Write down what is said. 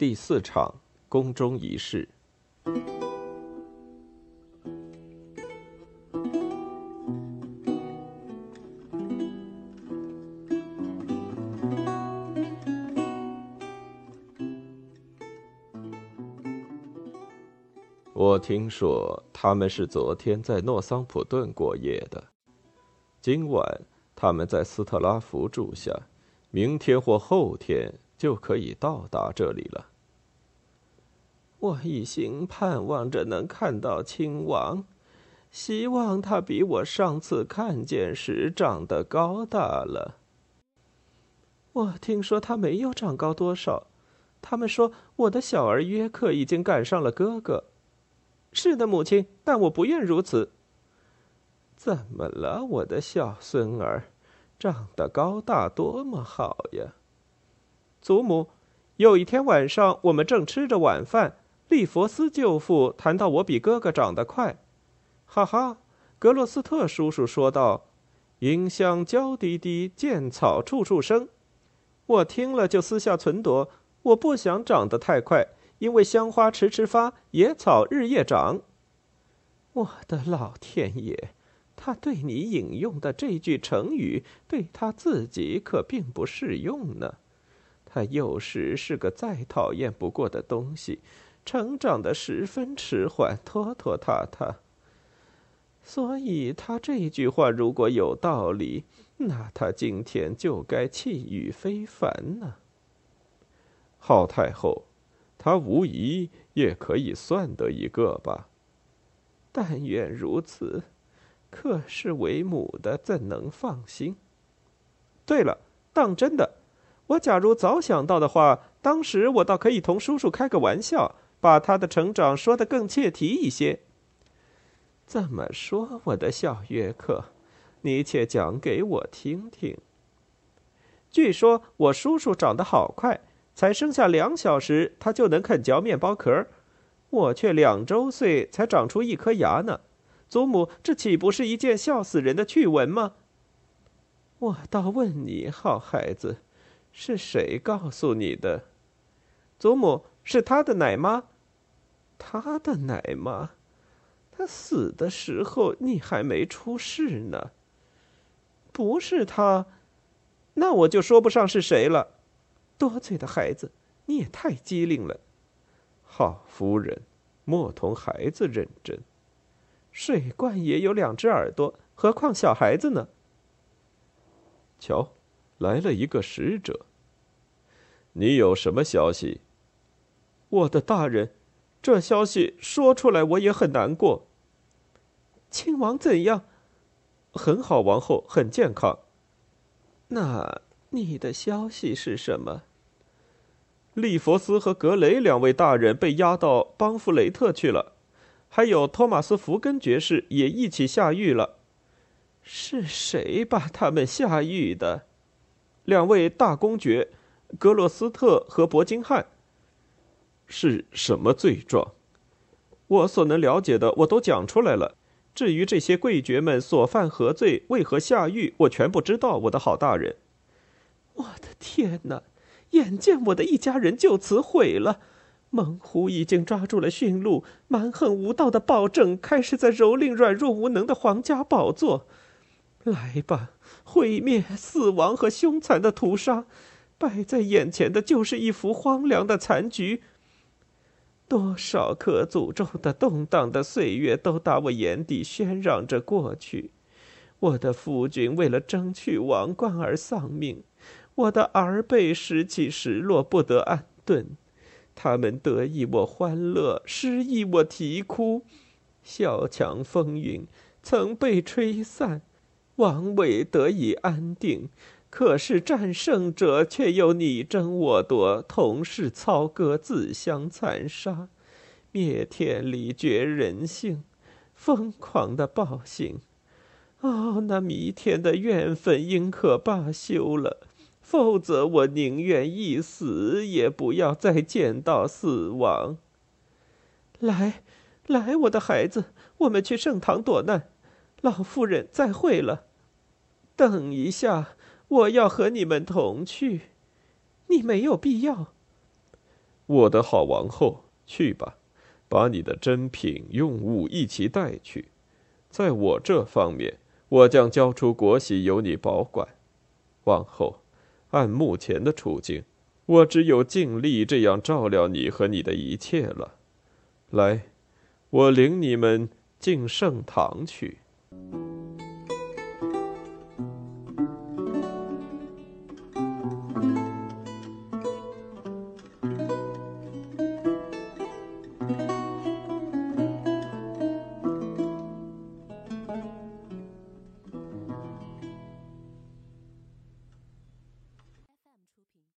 第四场宫中仪式。我听说他们是昨天在诺桑普顿过夜的，今晚他们在斯特拉福住下，明天或后天就可以到达这里了。我一心盼望着能看到亲王，希望他比我上次看见时长得高大了。我听说他没有长高多少，他们说我的小儿约克已经赶上了哥哥。是的，母亲，但我不愿如此。怎么了，我的小孙儿？长得高大多么好呀！祖母，有一天晚上，我们正吃着晚饭，利佛斯舅父谈到我比哥哥长得快。哈哈，格洛斯特叔叔说道：“音香娇滴滴，见草处处生。”我听了就私下忖度，我不想长得太快。因为香花迟迟发，野草日夜长。我的老天爷，他对你引用的这句成语，对他自己可并不适用呢。他幼时是个再讨厌不过的东西，成长的十分迟缓，拖拖沓沓。所以他这句话如果有道理，那他今天就该气宇非凡呢。浩太后。他无疑也可以算得一个吧。但愿如此，可是为母的怎能放心？对了，当真的，我假如早想到的话，当时我倒可以同叔叔开个玩笑，把他的成长说得更切题一些。怎么说，我的小约克？你且讲给我听听。据说我叔叔长得好快。才生下两小时，他就能啃嚼面包壳，我却两周岁才长出一颗牙呢。祖母，这岂不是一件笑死人的趣闻吗？我倒问你，好孩子，是谁告诉你的？祖母，是他的奶妈。他的奶妈？他死的时候你还没出世呢。不是他，那我就说不上是谁了。多嘴的孩子，你也太机灵了。好夫人，莫同孩子认真。水罐也有两只耳朵，何况小孩子呢？瞧，来了一个使者。你有什么消息？我的大人，这消息说出来我也很难过。亲王怎样？很好，王后很健康。那你的消息是什么？利佛斯和格雷两位大人被押到邦弗雷特去了，还有托马斯·福根爵士也一起下狱了。是谁把他们下狱的？两位大公爵，格洛斯特和伯金汉。是什么罪状？我所能了解的，我都讲出来了。至于这些贵爵们所犯何罪，为何下狱，我全不知道。我的好大人，我的天哪！眼见我的一家人就此毁了，猛虎已经抓住了驯鹿，蛮横无道的暴政开始在蹂躏软弱无能的皇家宝座。来吧，毁灭、死亡和凶残的屠杀，摆在眼前的就是一幅荒凉的残局。多少可诅咒的动荡的岁月都打我眼底喧嚷着过去，我的夫君为了争取王冠而丧命。我的儿辈时起时落，不得安顿。他们得意我欢乐，失意我啼哭。小强风云曾被吹散，王位得以安定。可是战胜者却又你争我夺，同是操戈，自相残杀，灭天理，绝人性，疯狂的暴行。哦，那弥天的怨愤应可罢休了。否则，我宁愿一死，也不要再见到死亡。来，来，我的孩子，我们去圣堂躲难。老夫人，再会了。等一下，我要和你们同去。你没有必要。我的好王后，去吧，把你的珍品用物一起带去。在我这方面，我将交出国玺由你保管。王后，按目前的处境，我只有尽力这样照料你和你的一切了。来，我领你们进圣堂去。